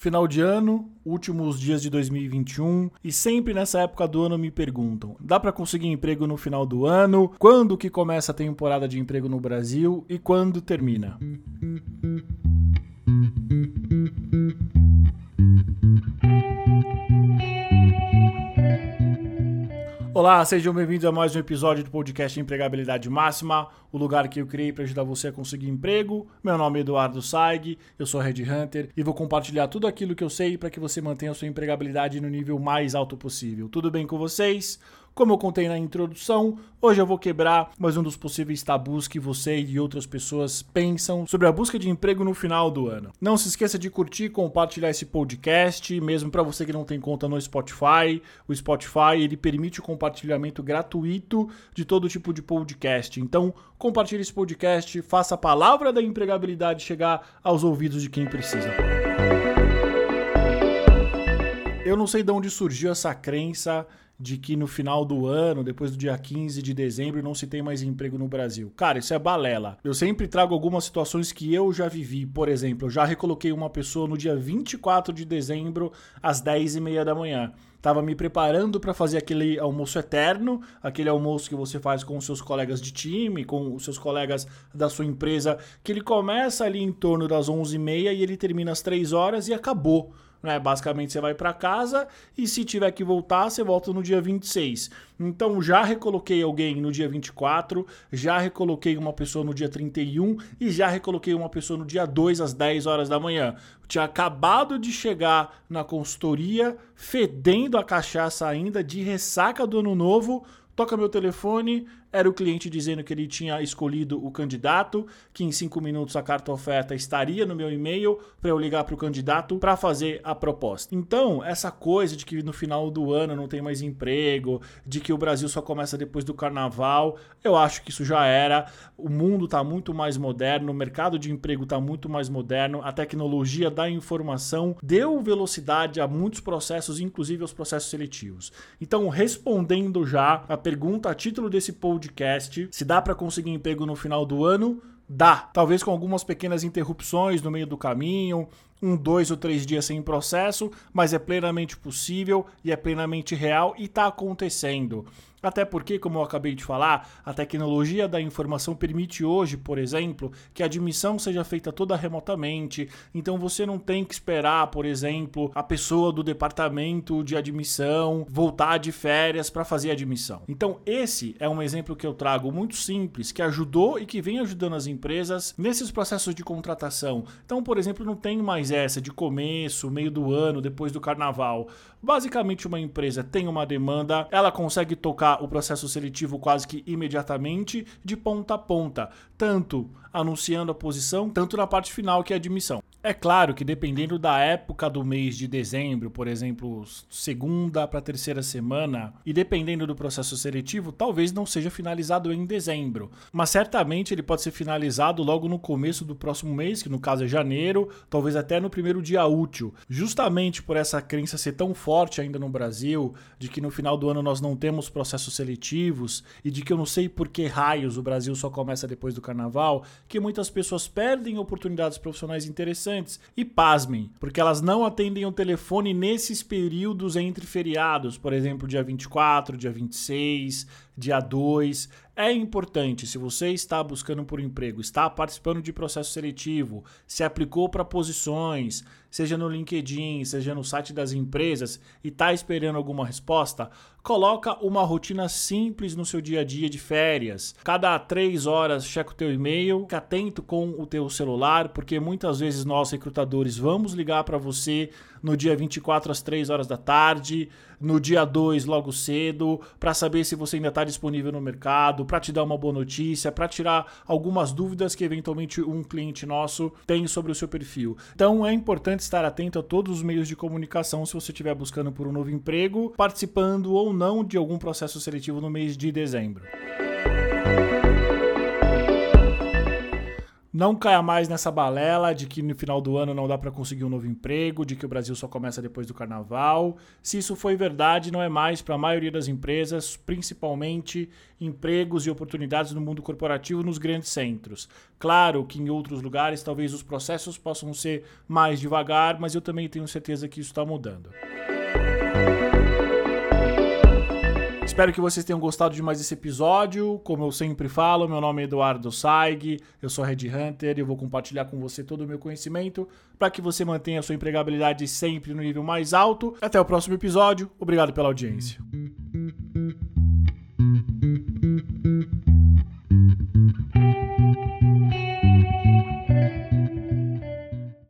Final de ano, últimos dias de 2021 e sempre nessa época do ano me perguntam: dá para conseguir emprego no final do ano? Quando que começa a temporada de emprego no Brasil e quando termina? Olá, sejam bem-vindos a mais um episódio do podcast Empregabilidade Máxima, o lugar que eu criei para ajudar você a conseguir emprego. Meu nome é Eduardo Saig, eu sou Red Hunter e vou compartilhar tudo aquilo que eu sei para que você mantenha a sua empregabilidade no nível mais alto possível. Tudo bem com vocês? Como eu contei na introdução, hoje eu vou quebrar mais um dos possíveis tabus que você e outras pessoas pensam sobre a busca de emprego no final do ano. Não se esqueça de curtir e compartilhar esse podcast, mesmo para você que não tem conta no Spotify. O Spotify ele permite o compartilhamento gratuito de todo tipo de podcast. Então, compartilhe esse podcast, faça a palavra da empregabilidade chegar aos ouvidos de quem precisa. Eu não sei de onde surgiu essa crença de que no final do ano, depois do dia 15 de dezembro, não se tem mais emprego no Brasil. Cara, isso é balela. Eu sempre trago algumas situações que eu já vivi. Por exemplo, eu já recoloquei uma pessoa no dia 24 de dezembro, às 10h30 da manhã. Tava me preparando para fazer aquele almoço eterno, aquele almoço que você faz com os seus colegas de time, com os seus colegas da sua empresa, que ele começa ali em torno das 11h30 e ele termina às 3 horas e acabou. Né? Basicamente você vai para casa e se tiver que voltar, você volta no dia 26. Então já recoloquei alguém no dia 24, já recoloquei uma pessoa no dia 31 e já recoloquei uma pessoa no dia 2 às 10 horas da manhã. tinha acabado de chegar na consultoria, fedendo a cachaça ainda, de ressaca do ano novo, toca meu telefone, era o cliente dizendo que ele tinha escolhido o candidato, que em cinco minutos a carta oferta estaria no meu e-mail para eu ligar para o candidato para fazer a proposta. Então, essa coisa de que no final do ano não tem mais emprego, de que o Brasil só começa depois do carnaval, eu acho que isso já era. O mundo está muito mais moderno, o mercado de emprego está muito mais moderno, a tecnologia da informação deu velocidade a muitos processos, inclusive aos processos seletivos. Então, respondendo já a pergunta a título desse podcast. Se dá para conseguir emprego no final do ano, dá. Talvez com algumas pequenas interrupções no meio do caminho, um, dois ou três dias sem processo, mas é plenamente possível e é plenamente real e está acontecendo. Até porque, como eu acabei de falar, a tecnologia da informação permite hoje, por exemplo, que a admissão seja feita toda remotamente. Então você não tem que esperar, por exemplo, a pessoa do departamento de admissão voltar de férias para fazer a admissão. Então esse é um exemplo que eu trago muito simples, que ajudou e que vem ajudando as empresas nesses processos de contratação. Então, por exemplo, não tem mais essa de começo, meio do ano, depois do carnaval. Basicamente, uma empresa tem uma demanda, ela consegue tocar o processo seletivo quase que imediatamente, de ponta a ponta, tanto anunciando a posição, tanto na parte final que é a admissão. É claro que dependendo da época do mês de dezembro, por exemplo, segunda para terceira semana, e dependendo do processo seletivo, talvez não seja finalizado em dezembro, mas certamente ele pode ser finalizado logo no começo do próximo mês, que no caso é janeiro, talvez até no primeiro dia útil. Justamente por essa crença ser tão forte ainda no Brasil, de que no final do ano nós não temos processos seletivos e de que eu não sei por que raios o Brasil só começa depois do carnaval, que muitas pessoas perdem oportunidades profissionais interessantes interessantes. E pasmem, porque elas não atendem o telefone nesses períodos entre feriados, por exemplo, dia 24, dia 26, dia 2. É importante, se você está buscando por emprego, está participando de processo seletivo, se aplicou para posições, seja no LinkedIn, seja no site das empresas e está esperando alguma resposta, coloca uma rotina simples no seu dia a dia de férias. Cada três horas checa o teu e-mail, fica atento com o teu celular, porque muitas vezes nós recrutadores vamos ligar para você no dia 24 às 3 horas da tarde, no dia 2 logo cedo, para saber se você ainda está disponível no mercado, para te dar uma boa notícia, para tirar algumas dúvidas que eventualmente um cliente nosso tem sobre o seu perfil. Então é importante estar atento a todos os meios de comunicação se você estiver buscando por um novo emprego, participando ou não de algum processo seletivo no mês de dezembro. Não caia mais nessa balela de que no final do ano não dá para conseguir um novo emprego, de que o Brasil só começa depois do carnaval. Se isso foi verdade, não é mais para a maioria das empresas, principalmente empregos e oportunidades no mundo corporativo nos grandes centros. Claro que em outros lugares talvez os processos possam ser mais devagar, mas eu também tenho certeza que isso está mudando. Espero que vocês tenham gostado de mais esse episódio. Como eu sempre falo, meu nome é Eduardo Saig, eu sou Red Hunter e eu vou compartilhar com você todo o meu conhecimento para que você mantenha a sua empregabilidade sempre no nível mais alto. Até o próximo episódio. Obrigado pela audiência.